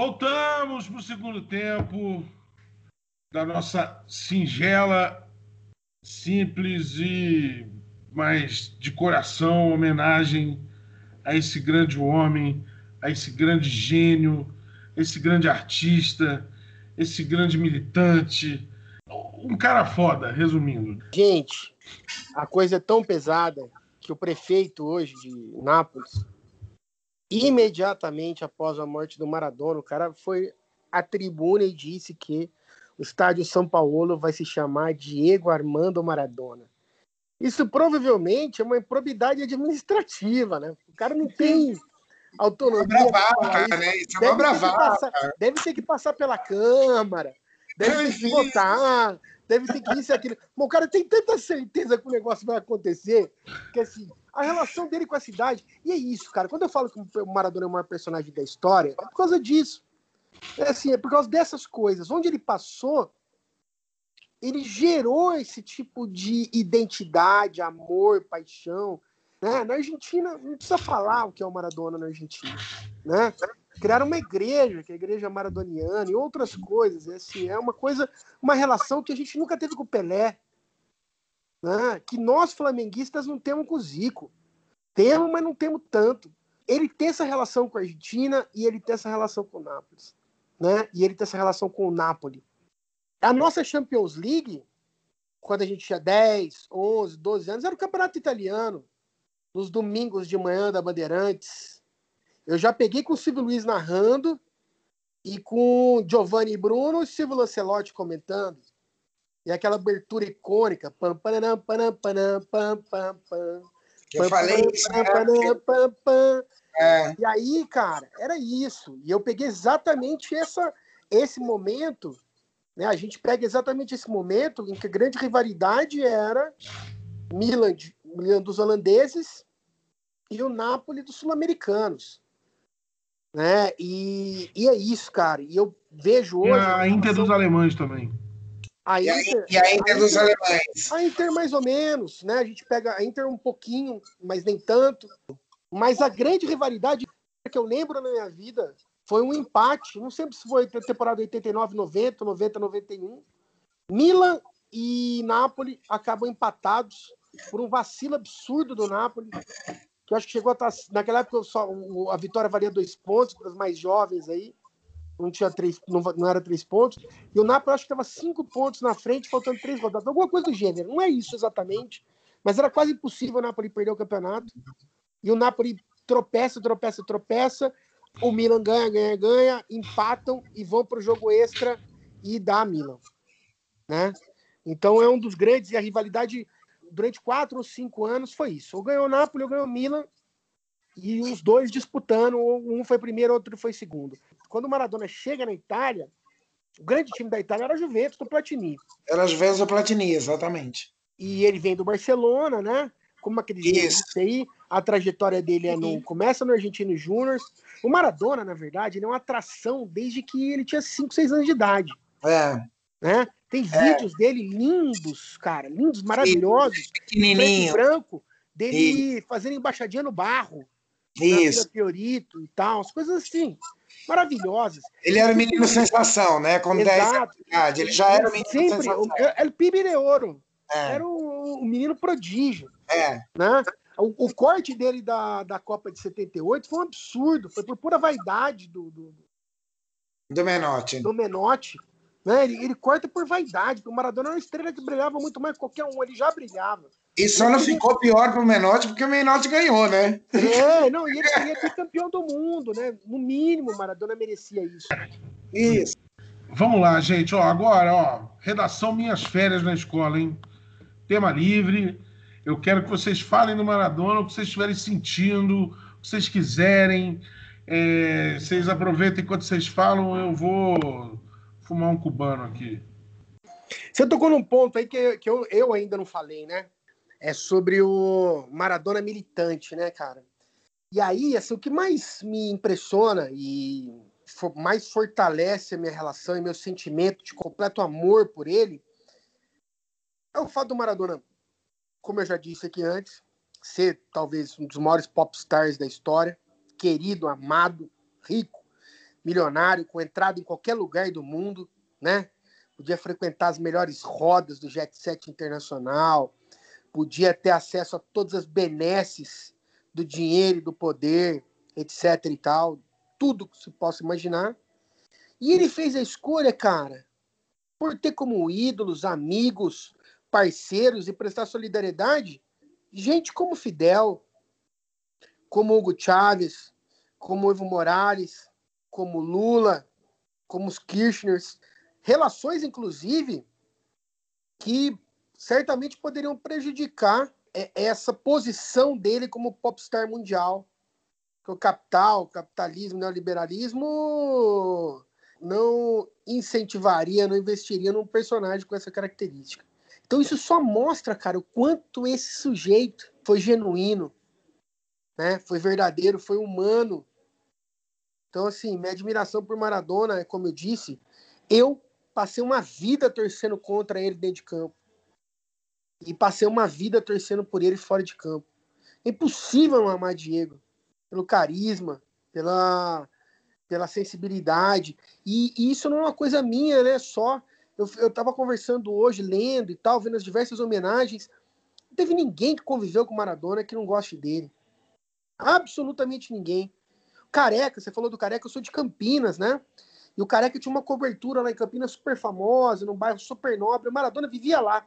Voltamos para o segundo tempo da nossa singela, simples e mas de coração homenagem a esse grande homem, a esse grande gênio, esse grande artista, esse grande militante, um cara foda, resumindo. Gente, a coisa é tão pesada que o prefeito hoje de Nápoles imediatamente após a morte do Maradona, o cara foi à tribuna e disse que o estádio São Paulo vai se chamar Diego Armando Maradona. Isso provavelmente é uma improbidade administrativa, né? O cara não tem autonomia. É bravata, né? Isso é uma bravata. Deve ter que passar pela Câmara, deve ter que votar, deve ter que isso e aquilo. Mas o cara tem tanta certeza que o negócio vai acontecer que assim, a relação dele com a cidade. E é isso, cara. Quando eu falo que o Maradona é o maior personagem da história, é por causa disso. É assim, é por causa dessas coisas. Onde ele passou, ele gerou esse tipo de identidade, amor, paixão. Né? Na Argentina, não precisa falar o que é o Maradona na Argentina. Né? Criaram uma igreja, que é a igreja maradoniana, e outras coisas. É, assim, é uma coisa, uma relação que a gente nunca teve com o Pelé né, que nós flamenguistas não temos com o Zico. Temos, mas não temos tanto. Ele tem essa relação com a Argentina e ele tem essa relação com o Nápoles. Né? E ele tem essa relação com o Napoli. A nossa Champions League, quando a gente tinha 10, 11, 12 anos, era o campeonato italiano. Nos domingos de manhã da Bandeirantes. Eu já peguei com o Silvio Luiz narrando e com Giovanni Bruno e Silvio Lancelotti comentando. E aquela abertura icônica. Pam, pam, pam, pam, pam. Eu falei isso. Né? É. E aí, cara, era isso. E eu peguei exatamente essa, esse momento. Né? A gente pega exatamente esse momento em que a grande rivalidade era Milan, Milan dos holandeses e o Napoli dos sul-americanos. Né? E, e é isso, cara. E eu vejo hoje. E a Inter dos alemães também. A Inter, e a Inter dos alemães. A Inter mais ou menos, né? A gente pega a Inter um pouquinho, mas nem tanto. Mas a grande rivalidade que eu lembro na minha vida foi um empate. Não sei se foi temporada 89, 90, 90, 91. Milan e Napoli acabam empatados por um vacilo absurdo do Napoli. Que eu acho que chegou a estar. Naquela época só, a vitória valia dois pontos para os mais jovens aí não tinha três, não, não era três pontos, e o Napoli acho que estava cinco pontos na frente, faltando três rodadas, alguma coisa do gênero. Não é isso exatamente, mas era quase impossível o Napoli perder o campeonato. E o Napoli tropeça, tropeça, tropeça. O Milan ganha, ganha, ganha, empatam e vão para o jogo extra e dá a Milan. Né? Então é um dos grandes, e a rivalidade durante quatro ou cinco anos foi isso. Ou ganhou o Napoli, ou ganhou o Milan, e os dois disputando, um foi primeiro, outro foi segundo. Quando o Maradona chega na Itália, o grande time da Itália era a Juventus do Platini. Era a Juventus do Platini, exatamente. E ele vem do Barcelona, né? Como aquele Isso. aí, a trajetória dele é no, começa no Argentino Júnior. O Maradona, na verdade, ele é uma atração desde que ele tinha 5, 6 anos de idade. É. Né? Tem é. vídeos dele lindos, cara, lindos, maravilhosos. Pequenininho. branco, dele e... fazendo embaixadinha no barro. Isso. Fiorito e tal, as coisas assim, maravilhosas. Ele era menino sensação, né? Com Exato. 10 idade. Ele já era o menino Sempre, sensação. Era o PIB de ouro. É. Era o, o, menino prodígio. É. Né? O, o, corte dele da, da Copa de 78 foi um absurdo. Foi por pura vaidade do. Do, do Menotti. Do Menotti. Né? Ele, ele corta por vaidade. O Maradona era uma estrela que brilhava muito mais que qualquer um. Ele já brilhava. E só não ficou pior pro Menotti porque o Menotti ganhou, né? É, não, e ele queria ser campeão do mundo, né? No mínimo, Maradona merecia isso. Isso. Vamos lá, gente. Ó, agora, ó, redação Minhas Férias na Escola, hein? Tema livre. Eu Eu quero que vocês falem do Maradona, o que vocês estiverem sentindo, o que vocês quiserem. É, vocês aproveitem enquanto vocês falam, eu vou fumar um cubano aqui. Você tocou num ponto aí que, que eu, eu ainda não falei, né? É sobre o Maradona militante, né, cara? E aí, assim, o que mais me impressiona e mais fortalece a minha relação e meu sentimento de completo amor por ele é o fato do Maradona, como eu já disse aqui antes, ser talvez um dos maiores pop stars da história, querido, amado, rico, milionário, com entrada em qualquer lugar do mundo, né? Podia frequentar as melhores rodas do jet set internacional, podia ter acesso a todas as benesses do dinheiro e do poder, etc e tal, tudo que se possa imaginar. E ele fez a escolha, cara, por ter como ídolos, amigos, parceiros e prestar solidariedade gente como Fidel, como Hugo Chávez, como Evo Morales, como Lula, como os Kirchners, relações, inclusive, que certamente poderiam prejudicar é, essa posição dele como popstar mundial. o capital, o capitalismo, o neoliberalismo não incentivaria, não investiria num personagem com essa característica. Então isso só mostra, cara, o quanto esse sujeito foi genuíno, né? Foi verdadeiro, foi humano. Então assim, minha admiração por Maradona, como eu disse, eu passei uma vida torcendo contra ele dentro de campo. E passei uma vida torcendo por ele fora de campo. É impossível não amar Diego pelo carisma, pela, pela sensibilidade. E, e, isso não é uma coisa minha, né? Só. Eu, eu tava conversando hoje, lendo e tal, vendo as diversas homenagens. Não teve ninguém que conviveu com Maradona que não goste dele. Absolutamente ninguém. Careca, você falou do Careca, eu sou de Campinas, né? E o Careca tinha uma cobertura lá em Campinas super famosa, num bairro super nobre. O Maradona vivia lá.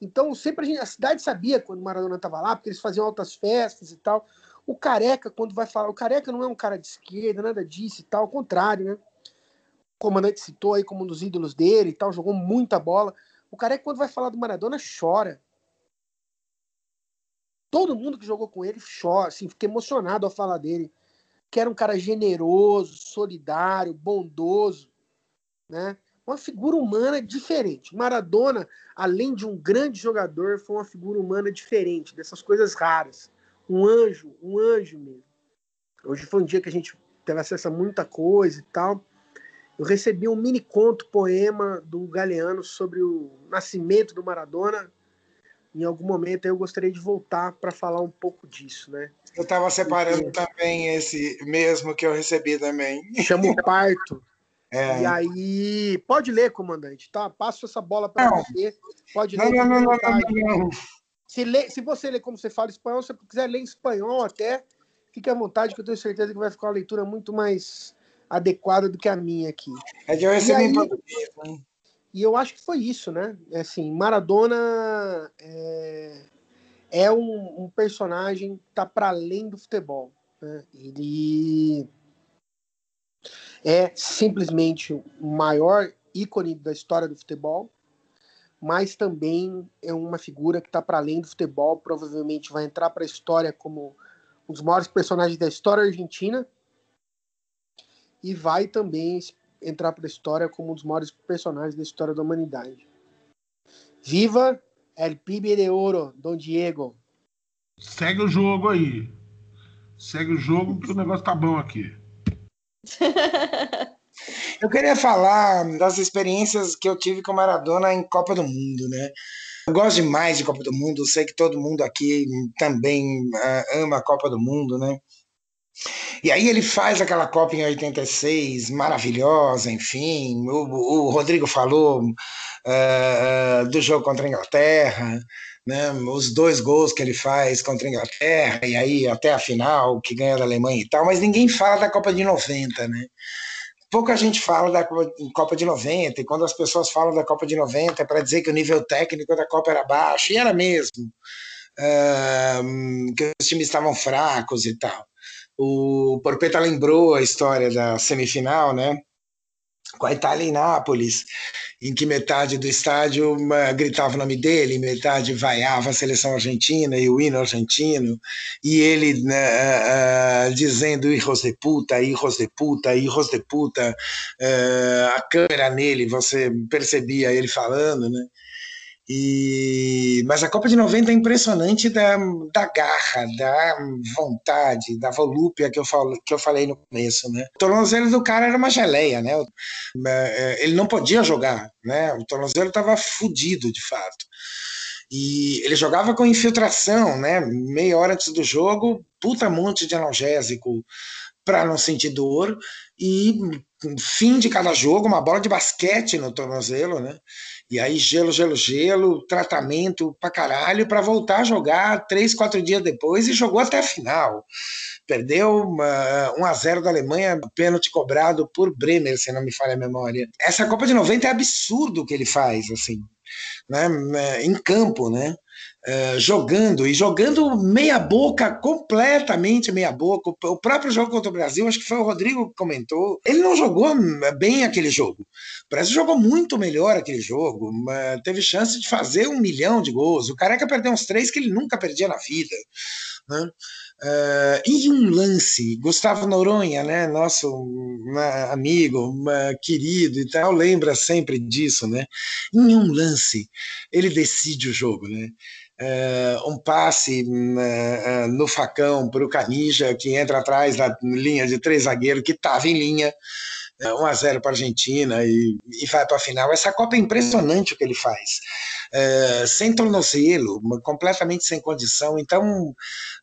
Então, sempre a, gente, a cidade sabia quando o Maradona estava lá, porque eles faziam altas festas e tal. O Careca, quando vai falar, o Careca não é um cara de esquerda, nada disso e tal, ao contrário, né? O comandante citou aí como um dos ídolos dele e tal, jogou muita bola. O Careca, quando vai falar do Maradona, chora. Todo mundo que jogou com ele chora, assim, fica emocionado ao falar dele que era um cara generoso, solidário, bondoso, né? Uma figura humana diferente. Maradona, além de um grande jogador, foi uma figura humana diferente, dessas coisas raras. Um anjo, um anjo mesmo. Hoje foi um dia que a gente teve acesso a muita coisa e tal. Eu recebi um mini conto, poema do Galeano sobre o nascimento do Maradona, em algum momento eu gostaria de voltar para falar um pouco disso, né? Eu estava separando também esse mesmo que eu recebi também. Chama o parto. É. E aí, pode ler, comandante, tá? Passo essa bola para você. Pode ler. Não, não, não, não, não, Se, lê, se você ler como você fala espanhol, se você quiser ler em espanhol até, fique à vontade, que eu tenho certeza que vai ficar uma leitura muito mais adequada do que a minha aqui. É que eu recebi em português, né? E eu acho que foi isso, né? É assim, Maradona é, é um, um, personagem que tá para além do futebol. Né? Ele é simplesmente o maior ícone da história do futebol, mas também é uma figura que está para além do futebol, provavelmente vai entrar para a história como um dos maiores personagens da história argentina e vai também entrar para a história como um dos maiores personagens da história da humanidade. Viva El Pibe de Ouro, Dom Diego. Segue o jogo aí. Segue o jogo que o negócio tá bom aqui. Eu queria falar das experiências que eu tive com Maradona em Copa do Mundo, né? Eu gosto demais de Copa do Mundo, sei que todo mundo aqui também uh, ama a Copa do Mundo, né? E aí ele faz aquela Copa em 86, maravilhosa, enfim. O, o Rodrigo falou uh, do jogo contra a Inglaterra, né? os dois gols que ele faz contra a Inglaterra, e aí até a final, que ganha da Alemanha e tal, mas ninguém fala da Copa de 90, né? Pouca gente fala da Copa de 90, e quando as pessoas falam da Copa de 90 é para dizer que o nível técnico da Copa era baixo, e era mesmo. Uh, que os times estavam fracos e tal. O Porpeta lembrou a história da semifinal, né? com a Itália em Nápoles, em que metade do estádio gritava o nome dele, metade vaiava a seleção argentina e o hino argentino, e ele né, uh, dizendo hijos de puta, hijos de puta, hijos de puta, uh, a câmera nele, você percebia ele falando, né? E, mas a Copa de 90 é impressionante da, da garra, da vontade, da volúpia que eu, falo, que eu falei no começo. Né? O tornozelo do cara era uma geleia, né? É, ele não podia jogar, né? o tornozelo estava fudido de fato. E ele jogava com infiltração, né? Meia hora antes do jogo, puta monte de analgésico para não sentir dor e fim de cada jogo, uma bola de basquete no tornozelo, né? E aí, gelo, gelo, gelo, tratamento pra caralho, para voltar a jogar três, quatro dias depois e jogou até a final. Perdeu uma, 1 a 0 da Alemanha, pênalti cobrado por Bremer, se não me falha a memória. Essa Copa de 90 é absurdo o que ele faz, assim, né? em campo, né? Uh, jogando e jogando meia boca, completamente meia boca. O próprio jogo contra o Brasil, acho que foi o Rodrigo que comentou, ele não jogou bem aquele jogo. O Brasil jogou muito melhor aquele jogo, teve chance de fazer um milhão de gols. O Careca perdeu uns três que ele nunca perdia na vida. Né? Uh, e um lance, Gustavo Noronha, né, nosso amigo, querido e tal, lembra sempre disso, né? Em um lance, ele decide o jogo, né? Uh, um passe uh, no facão para o Canija, que entra atrás da linha de três zagueiros, que estava em linha, 1 a 0 para a Argentina e, e vai para a final. Essa Copa é impressionante o que ele faz. É, sem tornozelo, completamente sem condição. Então,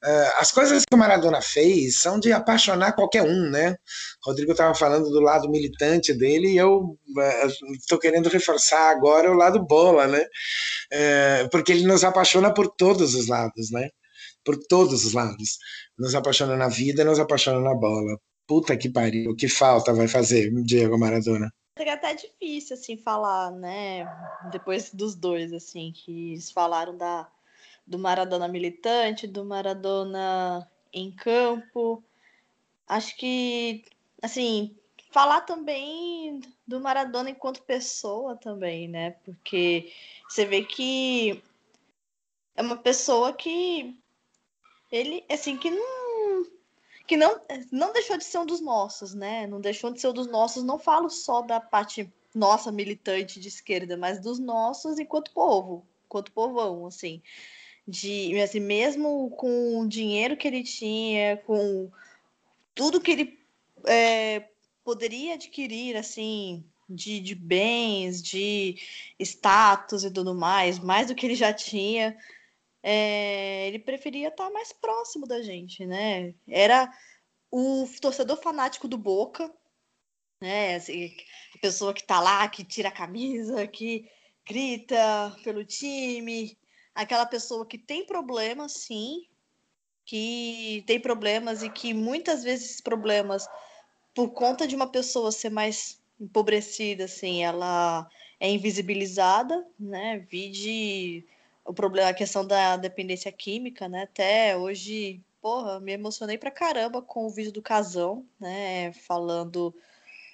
é, as coisas que o Maradona fez são de apaixonar qualquer um, né? Rodrigo estava falando do lado militante dele e eu estou é, querendo reforçar agora o lado bola, né? É, porque ele nos apaixona por todos os lados, né? Por todos os lados. Nos apaixona na vida, nos apaixona na bola. Puta que pariu, que falta vai fazer Diego Maradona? É até difícil, assim, falar, né? Depois dos dois, assim, que eles falaram da, do Maradona militante, do Maradona em campo. Acho que, assim, falar também do Maradona enquanto pessoa também, né? Porque você vê que é uma pessoa que ele, assim, que não que não, não deixou de ser um dos nossos, né? Não deixou de ser um dos nossos. Não falo só da parte nossa militante de esquerda, mas dos nossos enquanto povo, enquanto povão, assim. De, assim, mesmo com o dinheiro que ele tinha, com tudo que ele é, poderia adquirir, assim, de, de bens, de status e tudo mais, mais do que ele já tinha, é, ele preferia estar mais próximo da gente, né? Era o torcedor fanático do Boca, né? Assim, a pessoa que tá lá, que tira a camisa, que grita pelo time, aquela pessoa que tem problemas, sim, que tem problemas e que muitas vezes esses problemas, por conta de uma pessoa ser mais empobrecida, assim, ela é invisibilizada, né? Vide o problema, a questão da dependência química, né? Até hoje, porra, me emocionei pra caramba com o vídeo do Casão, né? Falando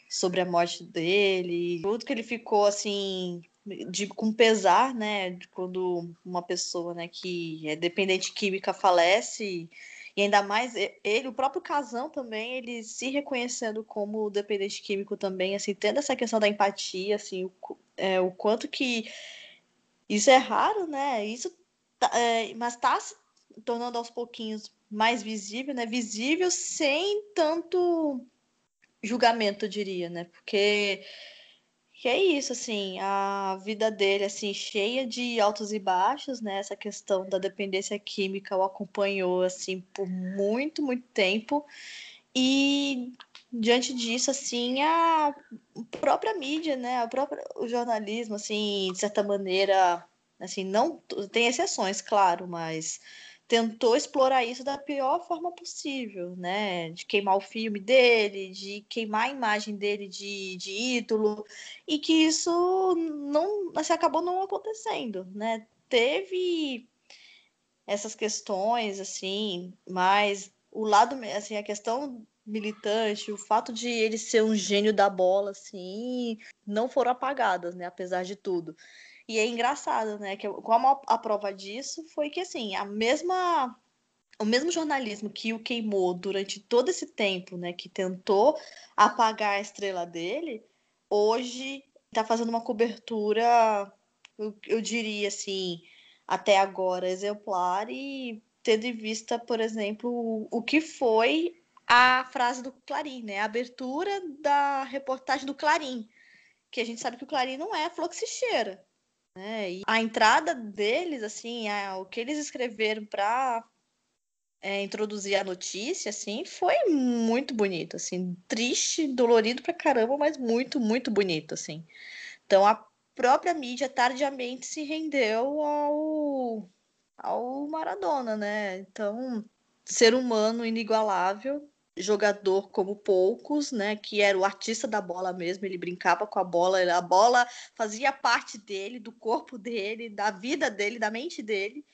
sobre a morte dele, tudo que ele ficou assim de, com pesar, né, quando uma pessoa, né, que é dependente química falece e ainda mais ele, o próprio Casão também, ele se reconhecendo como dependente químico também, assim, tendo essa questão da empatia, assim, o, é, o quanto que isso é raro, né? Isso tá, é, mas está se tornando aos pouquinhos mais visível, né? Visível sem tanto julgamento, eu diria, né? Porque que é isso, assim, a vida dele, assim, cheia de altos e baixos, né? Essa questão da dependência química o acompanhou, assim, por muito, muito tempo. E diante disso, assim, a própria mídia, né, a própria, o jornalismo, assim, de certa maneira, assim, não tem exceções, claro, mas tentou explorar isso da pior forma possível, né, de queimar o filme dele, de queimar a imagem dele de, de ídolo, e que isso não, assim, acabou não acontecendo, né, teve essas questões, assim, mas o lado, assim, a questão militante, o fato de ele ser um gênio da bola, assim, não foram apagadas, né? Apesar de tudo. E é engraçado, né? Que como a prova disso foi que assim, a mesma o mesmo jornalismo que o queimou durante todo esse tempo, né, que tentou apagar a estrela dele, hoje está fazendo uma cobertura, eu, eu, diria assim, até agora exemplar e tendo em vista, por exemplo, o, o que foi a frase do Clarim, né, a abertura da reportagem do Clarim, que a gente sabe que o Clarim não é fluxicheira, né? E a entrada deles, assim, a, o que eles escreveram para é, introduzir a notícia, assim, foi muito bonito, assim, triste, dolorido pra caramba, mas muito, muito bonito, assim. Então a própria mídia tardiamente se rendeu ao, ao Maradona, né? Então, ser humano inigualável, jogador como poucos, né? Que era o artista da bola mesmo, ele brincava com a bola, a bola fazia parte dele, do corpo dele, da vida dele, da mente dele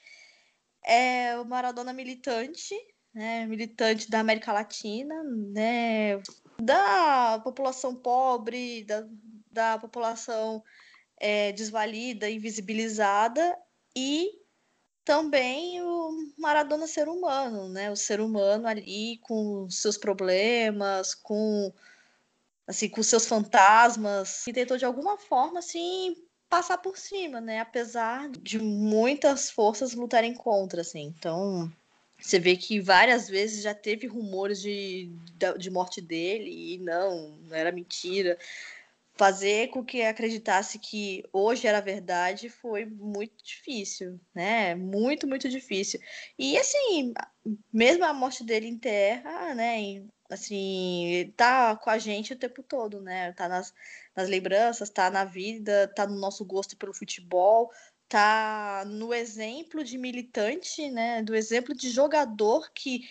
é o Maradona militante, né, militante da América Latina, né, da população pobre, da, da população é, desvalida, invisibilizada e também o Maradona ser humano, né, o ser humano ali com seus problemas, com assim, com seus fantasmas, e tentou de alguma forma assim passar por cima, né? Apesar de muitas forças lutarem contra, assim. Então, você vê que várias vezes já teve rumores de, de morte dele e não, não era mentira. Fazer com que acreditasse que hoje era verdade foi muito difícil, né? Muito, muito difícil. E assim, mesmo a morte dele em terra, né? Assim, tá com a gente o tempo todo, né? Tá nas, nas lembranças, tá na vida, tá no nosso gosto pelo futebol, tá no exemplo de militante, né, do exemplo de jogador que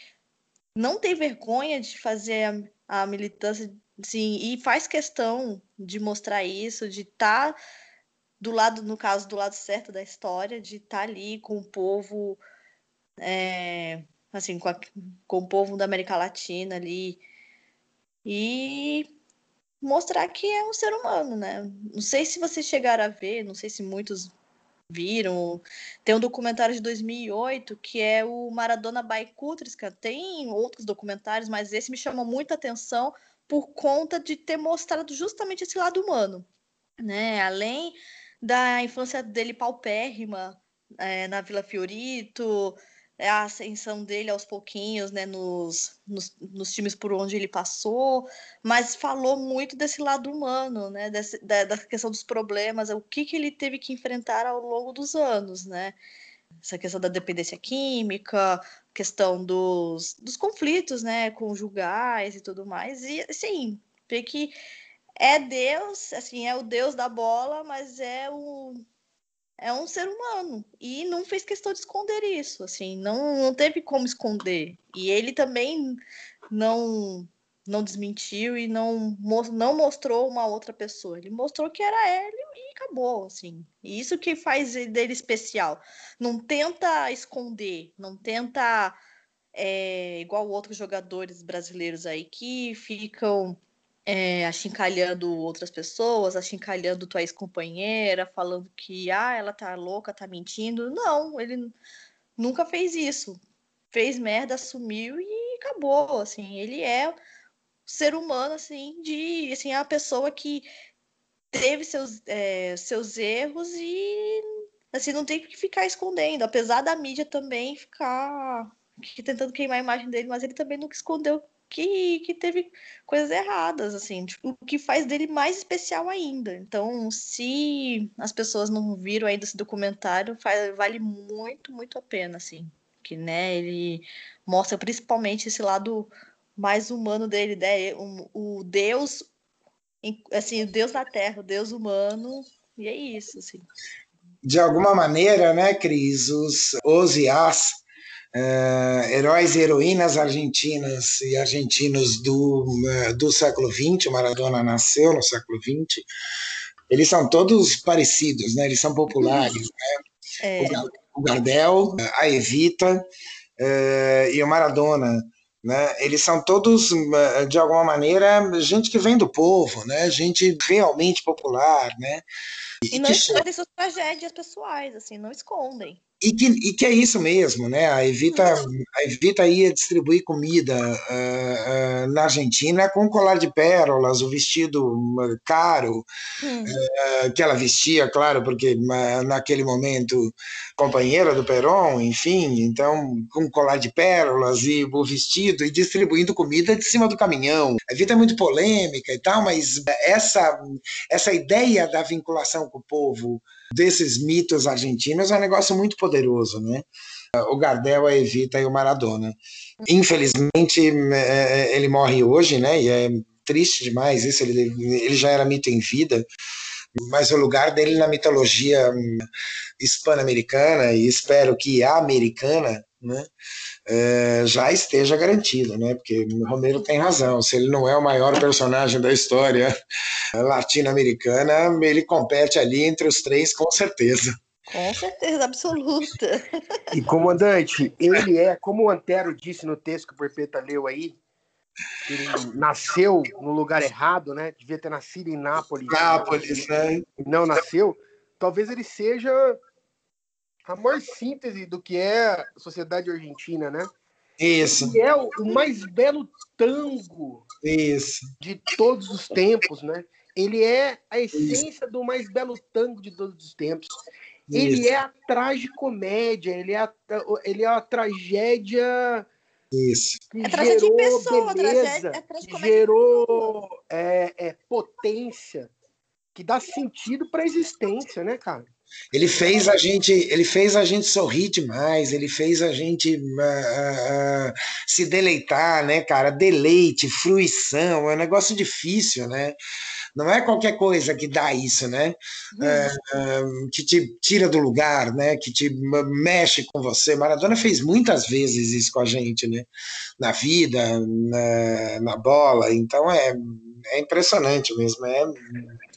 não tem vergonha de fazer a, a militância, sim, e faz questão de mostrar isso, de estar tá do lado, no caso, do lado certo da história, de estar tá ali com o povo, é, assim, com, a, com o povo da América Latina ali. E mostrar que é um ser humano, né? Não sei se vocês chegaram a ver, não sei se muitos viram. Tem um documentário de 2008 que é o Maradona by Kutryska. Tem outros documentários, mas esse me chamou muita atenção por conta de ter mostrado justamente esse lado humano, né? Além da infância dele paupérrima é, na Vila Fiorito, é a ascensão dele aos pouquinhos, né, nos, nos, nos, times por onde ele passou, mas falou muito desse lado humano, né, desse, da, da, questão dos problemas, o que, que ele teve que enfrentar ao longo dos anos, né, essa questão da dependência química, questão dos, dos conflitos, né, conjugais e tudo mais, e assim, ver que é Deus, assim, é o Deus da bola, mas é o é um ser humano e não fez questão de esconder isso, assim, não, não teve como esconder. E ele também não não desmentiu e não, não mostrou uma outra pessoa. Ele mostrou que era ele e acabou, assim. E isso que faz dele especial. Não tenta esconder, não tenta é, igual outros jogadores brasileiros aí que ficam é, achincalhando outras pessoas, achincalhando tua ex-companheira, falando que ah, ela tá louca, tá mentindo. Não, ele nunca fez isso. Fez merda, assumiu e acabou, assim. Ele é ser humano, assim, de, assim, a pessoa que teve seus, é, seus erros e, assim, não tem que ficar escondendo. Apesar da mídia também ficar tentando queimar a imagem dele, mas ele também nunca escondeu que, que teve coisas erradas, assim, tipo, o que faz dele mais especial ainda. Então, se as pessoas não viram ainda esse documentário, faz, vale muito, muito a pena, assim, que, né, ele mostra principalmente esse lado mais humano dele, né, o, o Deus, assim, o Deus na Terra, o Deus humano, e é isso, assim. De alguma maneira, né, Cris, os, os e as Uh, heróis e heroínas argentinas e argentinos do, uh, do século XX, o Maradona nasceu no século XX, eles são todos parecidos, né? eles são populares. Né? É. O, Gardel, a Evita uh, e o Maradona. Né? Eles são todos, eh, de alguma maneira, gente que vem do povo, né? Gente realmente popular, né? E, e não escondem suas tragédias pessoais, assim, não escondem. E que, e que é isso mesmo, né? A Evita, a Evita ia distribuir comida uh, uh, na Argentina com colar de pérolas, o vestido caro hum. uh, que ela vestia, claro, porque naquele momento companheira do Perón, enfim, então com colar de pérolas e o vestido e distribuindo comida de cima do caminhão. A Evita é muito polêmica e tal, mas essa essa ideia da vinculação com o povo desses mitos argentinos é um negócio muito poderoso, né? O Gardel, a Evita e o Maradona. Infelizmente, é, é, ele morre hoje, né? E é triste demais isso. Ele, ele já era mito em vida, mas o lugar dele na mitologia hum, hispano-americana e espero que americana, né? É, já esteja garantido, né? Porque o Romero tem razão. Se ele não é o maior personagem da história latino-americana, ele compete ali entre os três, com certeza. Com certeza, absoluta. E, comandante, ele é, como o Antero disse no texto que o Perpeta leu aí, ele nasceu no lugar errado, né? Devia ter nascido em Nápoles. Nápoles, né? Não nasceu. Talvez ele seja a maior síntese do que é a sociedade argentina, né? Isso. Que é o, o mais belo tango Isso. de todos os tempos, né? Ele é a essência Isso. do mais belo tango de todos os tempos. Ele Isso. é a tragicomédia, ele é a, ele é a tragédia Isso. que é gerou pessoa, beleza, é que gerou é, é, potência, que dá sentido para a existência, né, cara? Ele fez a gente, ele fez a gente sorrir demais, ele fez a gente uh, uh, se deleitar, né, cara? Deleite, fruição, é um negócio difícil, né? Não é qualquer coisa que dá isso, né? Uh, que te tira do lugar, né? Que te mexe com você. Maradona fez muitas vezes isso com a gente, né? Na vida, na, na bola. Então é, é impressionante mesmo. É...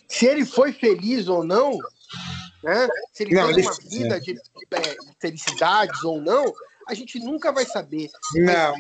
Se ele foi feliz ou não, né? Se ele não, tem uma vida de, de, de, felicidades ou não, a gente nunca vai saber. Não.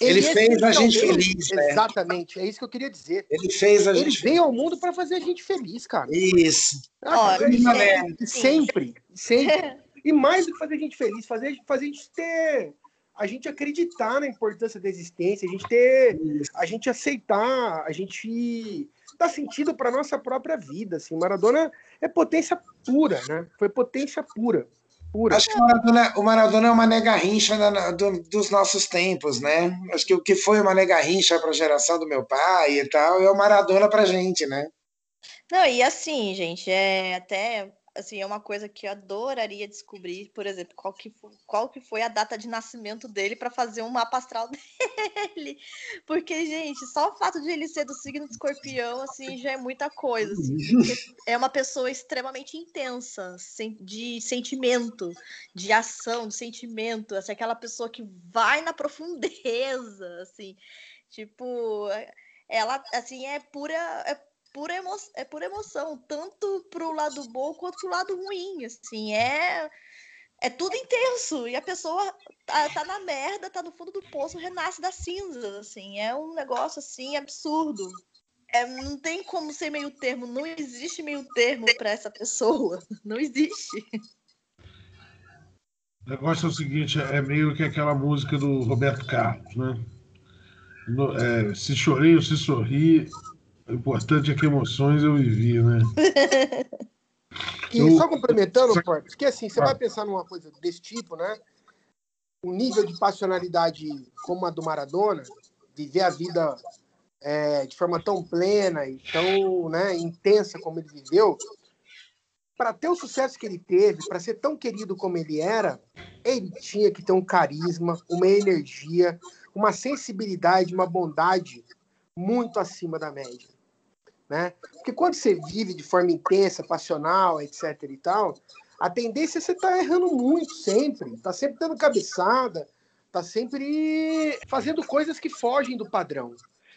Ele, ele fez a gente feliz. Né? Exatamente, é isso que eu queria dizer. Ele fez a ele gente. Ele veio ao mundo para fazer a gente feliz, cara. Isso. Ah, cara, é, sempre, sempre. E mais do que fazer a gente feliz, fazer, fazer a gente ter. A gente acreditar na importância da existência, a gente ter. A gente aceitar, a gente dar sentido para nossa própria vida. Assim. Maradona é potência pura, né? Foi potência pura. pura. Acho que o Maradona, o Maradona é uma nega rincha da, do, dos nossos tempos, né? Acho que o que foi uma nega rincha para a geração do meu pai e tal, é o Maradona para gente, né? Não, e assim, gente, é até assim, é uma coisa que eu adoraria descobrir, por exemplo, qual que foi, qual que foi a data de nascimento dele para fazer um mapa astral dele. Porque, gente, só o fato de ele ser do signo de escorpião, assim, já é muita coisa. Assim, é uma pessoa extremamente intensa, de sentimento, de ação, de sentimento. Assim, aquela pessoa que vai na profundeza, assim. Tipo, ela, assim, é pura. É pura, emo é pura emoção, tanto pro lado bom quanto pro lado ruim, assim, é é tudo intenso, e a pessoa tá, tá, na merda, tá no fundo do poço, renasce das cinzas, assim, é um negócio, assim, absurdo. É, não tem como ser meio termo, não existe meio termo para essa pessoa, não existe. O negócio é o seguinte, é meio que aquela música do Roberto Carlos, né? No, é, se chorei ou se sorri, o importante é que emoções eu vivi, né? E eu... só complementando, só... porque assim, você ah. vai pensar numa coisa desse tipo, né? Um nível de passionalidade como a do Maradona, viver a vida é, de forma tão plena e tão né, intensa como ele viveu, para ter o sucesso que ele teve, para ser tão querido como ele era, ele tinha que ter um carisma, uma energia, uma sensibilidade, uma bondade muito acima da média né? Porque quando você vive de forma intensa, passional, etc e tal, a tendência é você estar tá errando muito sempre, tá sempre dando cabeçada, tá sempre fazendo coisas que fogem do padrão.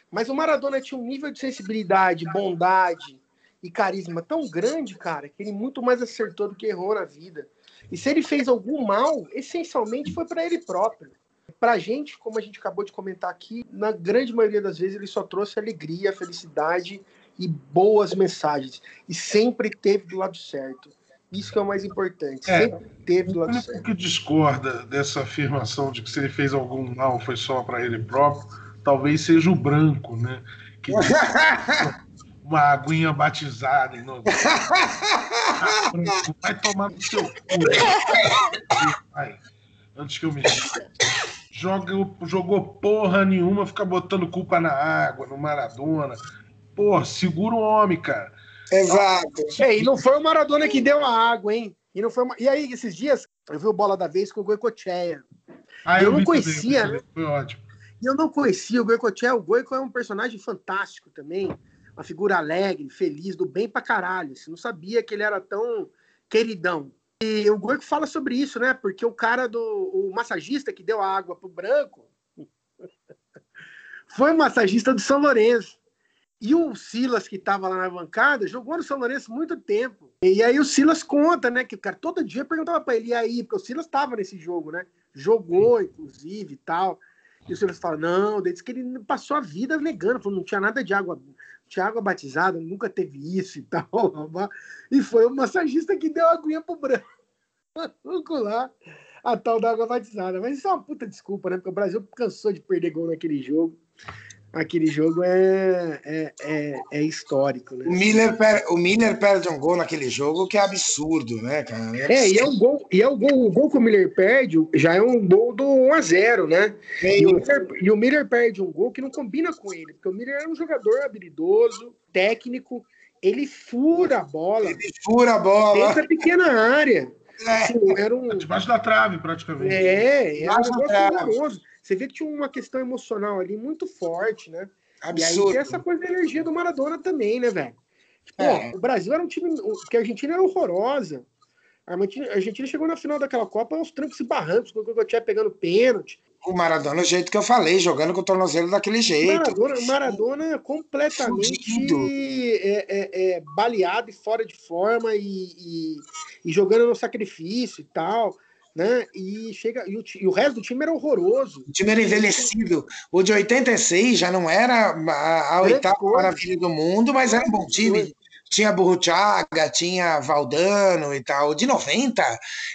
Mas o Maradona tinha um nível de sensibilidade, bondade e carisma tão grande, cara, que ele muito mais acertou do que errou na vida. E se ele fez algum mal, essencialmente foi para ele próprio. pra gente, como a gente acabou de comentar aqui, na grande maioria das vezes ele só trouxe alegria, felicidade e boas mensagens. E sempre teve do lado certo. Isso que é o mais importante. É. Sempre teve do O lado único certo. que discorda dessa afirmação de que se ele fez algum mal foi só para ele próprio, talvez seja o branco, né? Que uma aguinha batizada em. Ah, vai tomar no seu cu. Vai, antes que eu me Joga, jogou porra nenhuma, fica botando culpa na água, no Maradona. Pô, segura o homem, cara. Exato. É, e não foi o Maradona que deu a água, hein? E, não foi uma- e aí, esses dias, eu vi o Bola da Vez com o Goicoechea. Ah, Eu não vi também, conhecia, também, Foi ótimo. E eu não conhecia o Goicoechea. O Goico é um personagem fantástico também. Uma figura alegre, feliz, do bem pra caralho. Você não sabia que ele era tão queridão. E o Goico fala sobre isso, né? Porque o cara do o massagista que deu a água pro branco foi o massagista do São Lourenço. E o Silas, que estava lá na bancada, jogou no São Lourenço muito tempo. E aí o Silas conta, né? Que o cara todo dia perguntava pra ele, e aí? Porque o Silas estava nesse jogo, né? Jogou, inclusive, e tal. E o Silas fala, não, desde que ele passou a vida negando, falou, não tinha nada de água, tinha água batizada, nunca teve isso e tal. E foi o massagista que deu a aguinha pro branco lá, a tal da água batizada. Mas isso é uma puta desculpa, né? Porque o Brasil cansou de perder gol naquele jogo. Aquele jogo é, é, é, é histórico, O né? Miller, per- o Miller perde um gol naquele jogo que é absurdo, né, cara? É, e é um gol, e é o gol, o gol que o Miller perde, já é um gol do 1x0, né? E o, Miller, e o Miller perde um gol que não combina com ele, porque o Miller era um jogador habilidoso, técnico, ele fura a bola Ele fura a bola. dentro da pequena área. É, Assim, era um, Debaixo da trave, praticamente. é, era um Mas negócio atrás. horroroso. Você vê que tinha uma questão emocional ali muito forte, né? E aí absurdo. tem essa coisa da energia do Maradona também, né, velho? Pô, É. o Brasil era um time. Porque a Argentina era horrorosa. A Argentina, a Argentina chegou na final daquela Copa aos trancos e barrancos, com o Gogotia pegando pênalti. O Maradona, o jeito que eu falei, jogando com o tornozelo daquele jeito. Maradona, Maradona completamente Fudido. é, é, é, baleado e fora de forma e, e- e jogando no sacrifício e tal, né? E chega e o, e o resto do time era horroroso. O time era envelhecido. O de 86 já não era a, a oitava maravilha do mundo, mas era um bom time. Tinha Burruchaga, tinha Valdano e tal. O de 90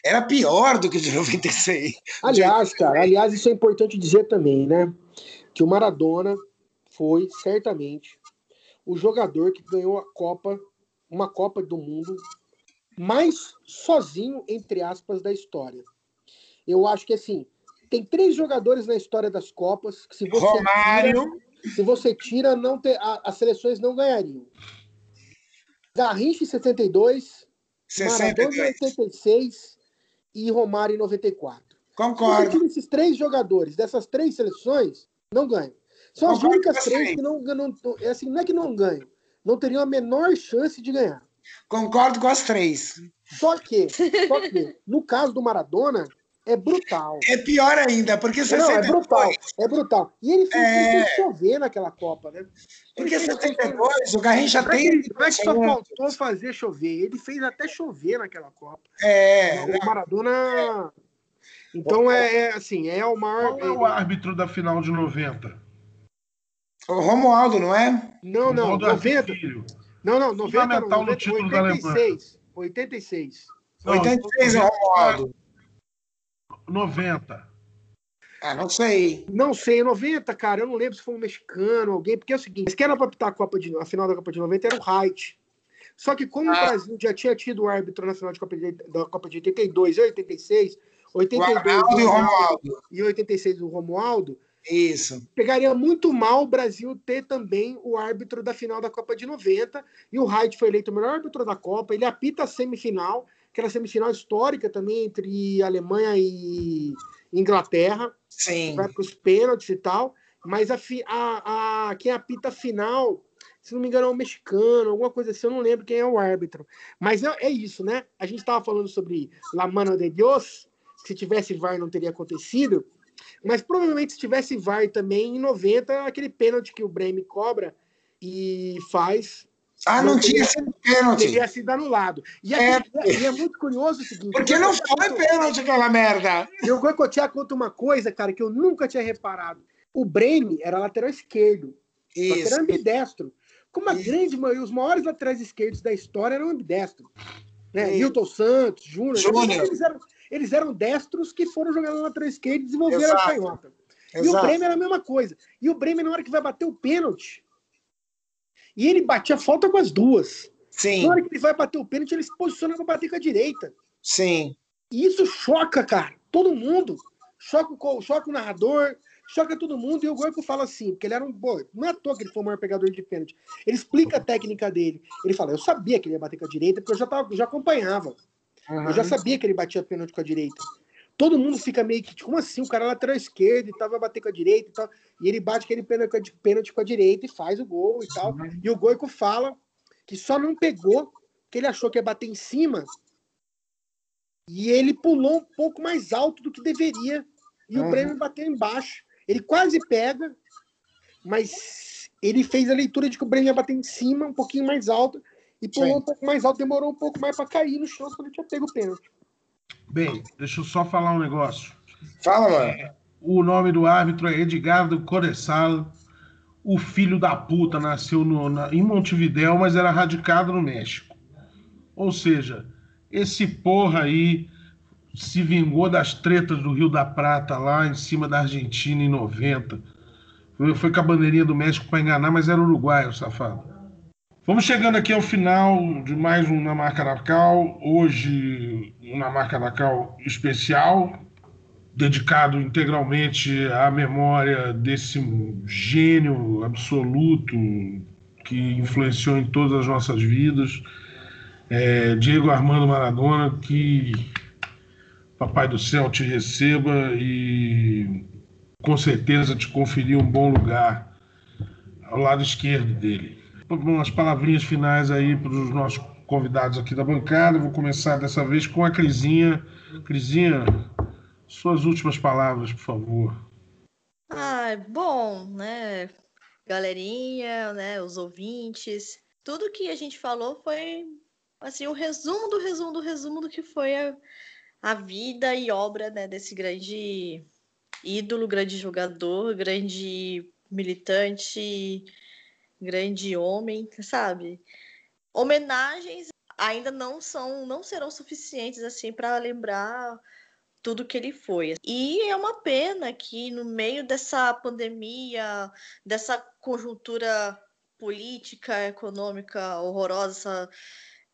era pior do que o de 96. Aliás, cara, aliás, isso é importante dizer também, né? Que o Maradona foi certamente o jogador que ganhou a Copa, uma Copa do Mundo mais sozinho, entre aspas, da história. Eu acho que assim, tem três jogadores na história das Copas que se você Romário. tira, se você tira, não ter, a- as seleções não ganhariam. Garrincha em 72, Maradona em 62. 86 e Romário em 94. Se você Concordo. tira esses três jogadores dessas três seleções, não ganham. São as Concordo únicas com você. três que não, não, não- é assim, não é que não ganham, não teriam a menor chance de ganhar. Concordo com as três. Só que, só que no caso do Maradona, é brutal. É pior ainda, porque Não, é 62. brutal, é brutal. E ele fez, É. ele fez chover naquela Copa, né? Porque Ele fez- 72, o Garrincha Não é, que, tem. ele- não é que só faltou fazer chover, ele fez até chover naquela Copa. É, O Maradona. Então é, é, assim, é o maior. Qual é o árbitro da final de 90? o Romualdo, não é? Não, não, Ronaldo 90. Filho. Não, não, 90 não, Fundamental no 90, título da 86. 86. Não, 86 é o Romualdo. 90. Ah, não sei. Não sei, 90, cara, eu não lembro se foi um mexicano, alguém, porque é o seguinte, eles querem pra apitar a, Copa de, a final da Copa de 90 era o Height. Só que como o Ah. Brasil já tinha tido o árbitro na final de Copa de, da Copa de 82 e 86, 82 O Arnaldo e o Romualdo. e 86 o Romualdo, Isso. pegaria muito mal o Brasil ter também o árbitro da final da Copa de 90. E o Heidt foi eleito o melhor árbitro da Copa. Ele apita a semifinal, aquela semifinal histórica também entre Alemanha e Inglaterra. Sim. Vai para os pênaltis e tal. Mas a, a, a- quem apita a final, se não me engano, é um mexicano, alguma coisa assim. Eu não lembro quem é o árbitro. Mas é, é isso, né? A gente estava falando sobre La Mano de Dios. Se tivesse VAR, não teria acontecido. Mas provavelmente se tivesse VAR também, em 90, aquele pênalti que o Bremen cobra e faz, Ah, não, não tinha sido pênalti. Teria sido anulado. E, é, e é muito curioso o seguinte. Porque não foi pênalti aquela merda. Eu vou contar conta uma coisa, cara, que eu nunca tinha reparado. O Breme era lateral esquerdo. Isso. Lateral ambidestro. Como a Isso. grande maioria, os maiores laterais esquerdos da história eram ambidestros. Né? Milton Santos, Júnior. Eles eram, eles eram destros que foram jogar na lateral esquerda e desenvolveram a canhota. E o Bremer era a mesma coisa. E o Bremer, na hora que vai bater o pênalti, e ele batia falta com as duas. Sim. Na hora que ele vai bater o pênalti, ele se posiciona para bater com a direita. Sim. E isso choca, cara. Todo mundo. Choca o, choca o narrador, choca todo mundo. E o Goico fala assim, porque ele era um. Pô, não é à toa que ele foi o maior pegador de pênalti. Ele explica a técnica dele. Ele fala: Eu sabia que ele ia bater com a direita, porque eu já, tava, já acompanhava. Uhum. Eu já sabia que ele batia pênalti com a direita todo mundo fica meio que, como assim? O cara lateral esquerdo e tal, vai bater com a direita e tal. E ele bate aquele pênalti com a direita e faz o gol e tal. E o Goico fala que só não pegou, que ele achou que ia bater em cima. E ele pulou um pouco mais alto do que deveria. E uhum. o Breno bateu embaixo. Ele quase pega, mas ele fez a leitura de que o Breno ia bater em cima, um pouquinho mais alto. E pulou Sim. um pouco mais alto, demorou um pouco mais para cair no chão quando ele tinha pego o pênalti. Bem, deixa eu só falar um negócio. Fala, mano. O nome do árbitro é Edgardo Coressal. O filho da puta nasceu no, na, em Montevidéu, mas era radicado no México. Ou seja, esse porra aí se vingou das tretas do Rio da Prata lá em cima da Argentina em 90. Foi, foi com a bandeirinha do México para enganar, mas era uruguaio, safado. Vamos chegando aqui ao final de mais um Na Marca da Cal. Hoje, uma Marca da Cal especial, dedicado integralmente à memória desse gênio absoluto que influenciou em todas as nossas vidas, é, Diego Armando Maradona, que Papai do Céu te receba e com certeza te conferir um bom lugar ao lado esquerdo dele umas palavrinhas finais aí para os nossos convidados aqui da bancada. Vou começar dessa vez com a Crisinha. Crisinha, suas últimas palavras, por favor. Ah, bom, né? Galerinha, né? Os ouvintes. Tudo que a gente falou foi assim o resumo do resumo do resumo do que foi a, a vida e obra né, desse grande ídolo, grande jogador, grande militante grande homem, sabe? Homenagens ainda não são, não serão suficientes assim para lembrar tudo que ele foi. E é uma pena que no meio dessa pandemia, dessa conjuntura política, econômica horrorosa, essa,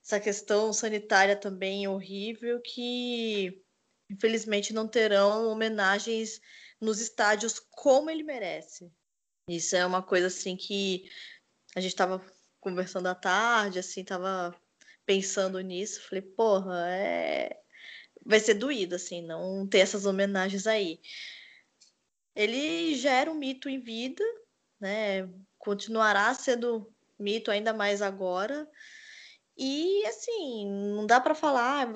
essa questão sanitária também horrível, que infelizmente não terão homenagens nos estádios como ele merece. Isso é uma coisa assim que a gente estava conversando à tarde, assim, tava pensando nisso, falei, porra, é... vai ser doído, assim, não ter essas homenagens aí. Ele gera um mito em vida, né? Continuará sendo mito ainda mais agora. E assim, não dá para falar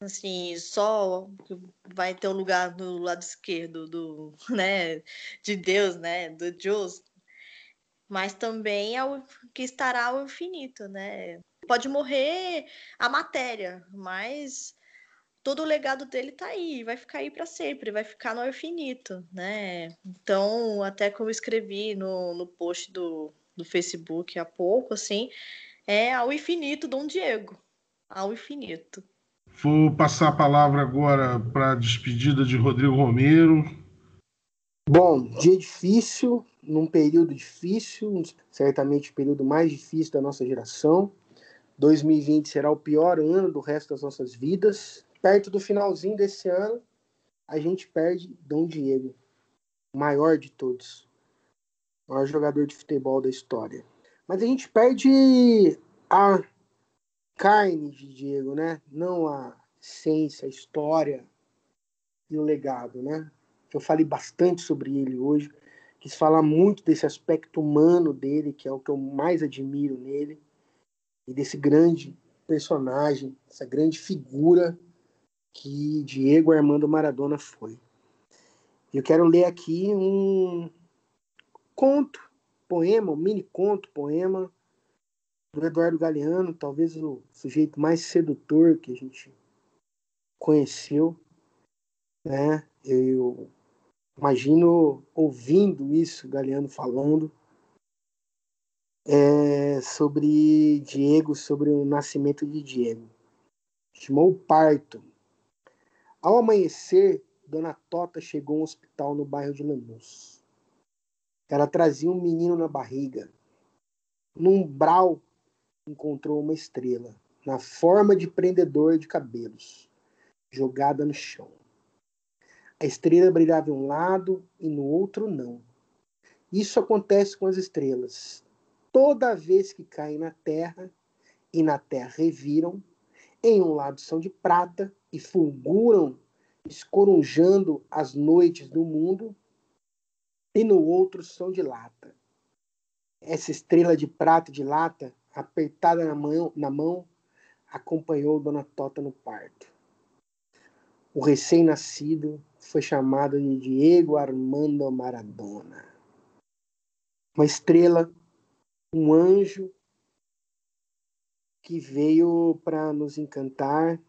assim, só vai ter um lugar no lado esquerdo do, né, de Deus, né, do Deus, mas também é o que estará ao infinito, né? Pode morrer a matéria, mas todo o legado dele tá aí, vai ficar aí para sempre, vai ficar no infinito, né? Então, até como eu escrevi no, no post do, do Facebook há pouco, assim, é ao infinito Dom Diego, ao infinito. Vou passar a palavra agora para a despedida de Rodrigo Romero. Bom, dia difícil, num período difícil, certamente o período mais difícil da nossa geração. 2020 será o pior ano do resto das nossas vidas. Perto do finalzinho desse ano, a gente perde Dom Diego, o maior de todos, o maior jogador de futebol da história. Mas a gente perde a carne de Diego, né? Não a essência, a história e o legado, né? Eu falei bastante sobre ele hoje quis falar muito desse aspecto humano dele, que é o que eu mais admiro nele, e desse grande personagem, essa grande figura que Diego Armando Maradona foi. Eu quero ler aqui um conto, poema, um mini conto, poema, do Eduardo Galeano, talvez o sujeito mais sedutor que a gente conheceu, né? Eu imagino ouvindo isso, Galeano falando, é, sobre Diego, sobre o nascimento de Diego. Chamou o parto. Ao amanhecer, Dona Tota chegou ao hospital no bairro de Lanús. Ela trazia um menino na barriga. No umbral, encontrou uma estrela, na forma de prendedor de cabelos, jogada no chão. A estrela brilhava em um lado e no outro não. Isso acontece com as estrelas. Toda vez que caem na terra e na terra reviram, em um lado são de prata e fulguram, escorunjando as noites do mundo, e no outro são de lata. Essa estrela de prata e de lata, apertada na mão, na mão acompanhou Dona Tota no parto. O recém-nascido foi chamado de Diego Armando Maradona. Uma estrela, um anjo que veio para nos encantar,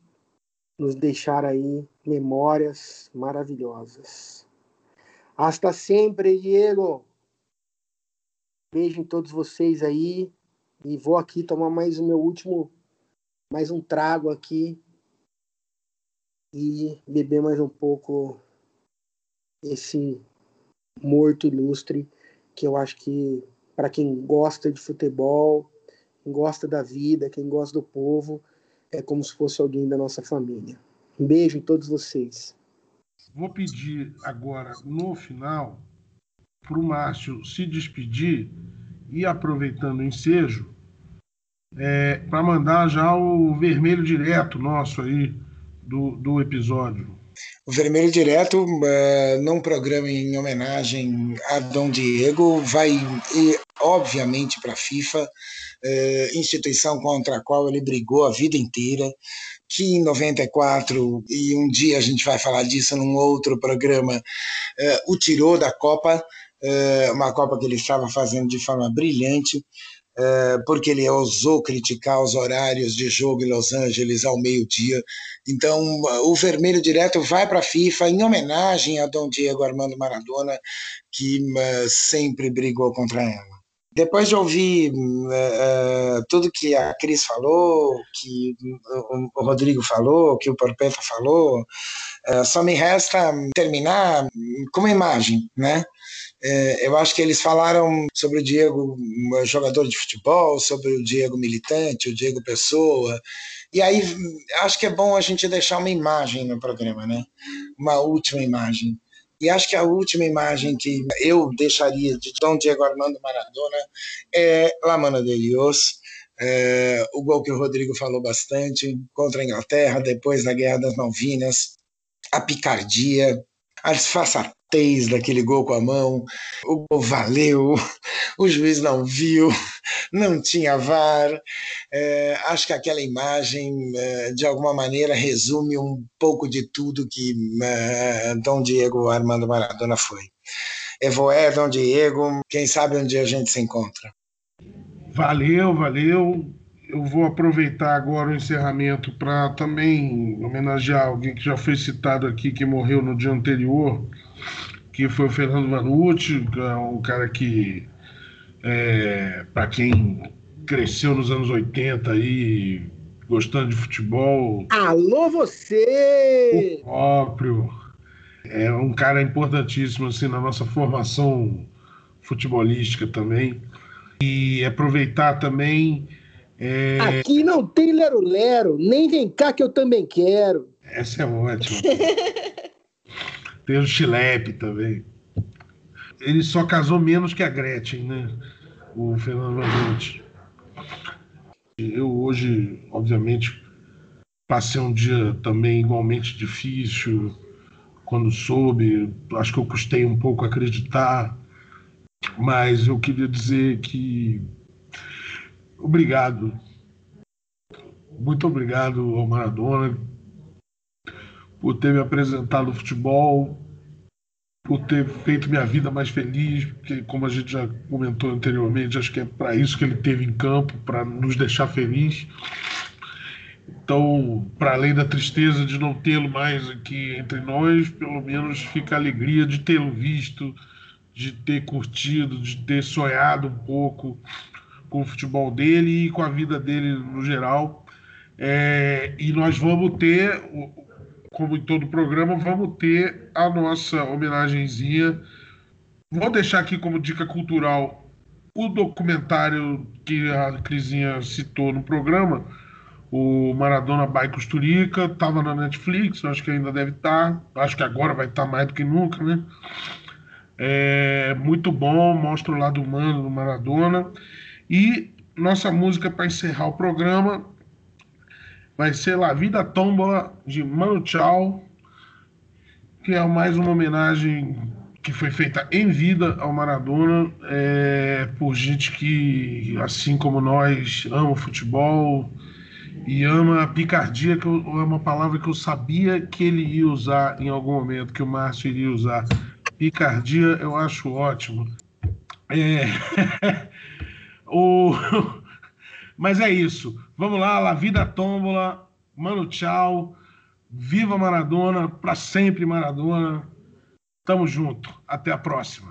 nos deixar aí memórias maravilhosas. Hasta sempre, Diego. Beijo em todos vocês aí e vou aqui tomar mais o meu último, mais um trago aqui e beber mais um pouco esse morto ilustre que eu acho que para quem gosta de futebol, quem gosta da vida, quem gosta do povo, é como se fosse alguém da nossa família. Um beijo em todos vocês. Vou pedir agora, no final, para o Márcio se despedir e, aproveitando o ensejo, é, para mandar já o vermelho direto nosso aí do, do episódio. O Vermelho Direto, uh, num programa em homenagem a Dom Diego, vai, e, obviamente, para a FIFA, uh, instituição contra a qual ele brigou a vida inteira, que em 94, e um dia a gente vai falar disso num outro programa, uh, o tirou da Copa, uma Copa que ele estava fazendo de forma brilhante, é, porque ele ousou criticar os horários de jogo em Los Angeles ao meio-dia. Então, o vermelho direto vai para a FIFA em homenagem a Dom Diego Armando Maradona, que uh, sempre brigou contra ela. Depois de ouvir uh, tudo que a Cris falou, que o Rodrigo falou, que o Porpeta falou, só me resta terminar com uma imagem, né? É, eu acho que eles falaram sobre o Diego, jogador de futebol, sobre o Diego militante, o Diego pessoa. E aí acho que é bom a gente deixar uma imagem no programa, né? Uma última imagem. E acho que a última imagem que eu deixaria de Dom Diego Armando Maradona é La Mano de Dios, é, o gol que o Rodrigo falou bastante contra a Inglaterra depois da Guerra das Malvinas, a picardia, a disfarçatez daquele gol com a mão, o gol valeu, o juiz não viu, não tinha VAR. É, acho que aquela imagem, é, de alguma maneira, resume um pouco de tudo que é, Dom Diego Armando Maradona foi. Evoé, Dom Diego, quem sabe um dia a gente se encontra. Valeu, valeu eu vou aproveitar agora o encerramento para também homenagear alguém que já foi citado aqui, que morreu no dia anterior, que foi o Fernando Manucci, que é um cara que, é, para quem cresceu nos anos 80 aí, gostando de futebol. Alô, você! O próprio. É um cara importantíssimo assim, na nossa formação futebolística também. E aproveitar também é... Aqui não tem lero-lero, nem vem cá que eu também quero. Essa é ótima. tem o Chilepe também. Ele só casou menos que a Gretchen, né? O Fernando Vanucci. Eu hoje, obviamente, passei um dia também igualmente difícil quando soube. Acho que eu custei um pouco acreditar, mas eu queria dizer que Obrigado. Muito obrigado ao Maradona por ter me apresentado o futebol, por ter feito minha vida mais feliz, porque, como a gente já comentou anteriormente, acho que é para isso que ele teve em campo, para nos deixar feliz. Então, para além da tristeza de não tê-lo mais aqui entre nós, pelo menos fica a alegria de tê-lo visto, de ter curtido, de ter sonhado um pouco com o futebol dele e com a vida dele no geral. É, e nós vamos ter, como em todo programa, vamos ter a nossa homenagenzinha. Vou deixar aqui como dica cultural o documentário que a Crisinha citou no programa, o Maradona by Costurica, estava na Netflix, acho que ainda deve estar, tá. acho que agora vai estar tá mais do que nunca, né? É muito bom, mostra o lado humano do Maradona. E nossa música para encerrar o programa vai ser La Vida Tómbola de Mano Chao, que é mais uma homenagem que foi feita em vida ao Maradona é, por gente que, assim como nós, ama o futebol e ama a picardia, que eu, é uma palavra que eu sabia que ele ia usar em algum momento, que o Márcio iria usar. Picardia eu acho ótimo. É... o... Mas é isso. Vamos lá, La Vida Tómbola, Mano Tchau, Viva Maradona, para sempre Maradona. Tamo junto. Até a próxima.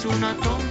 Es una tómbola,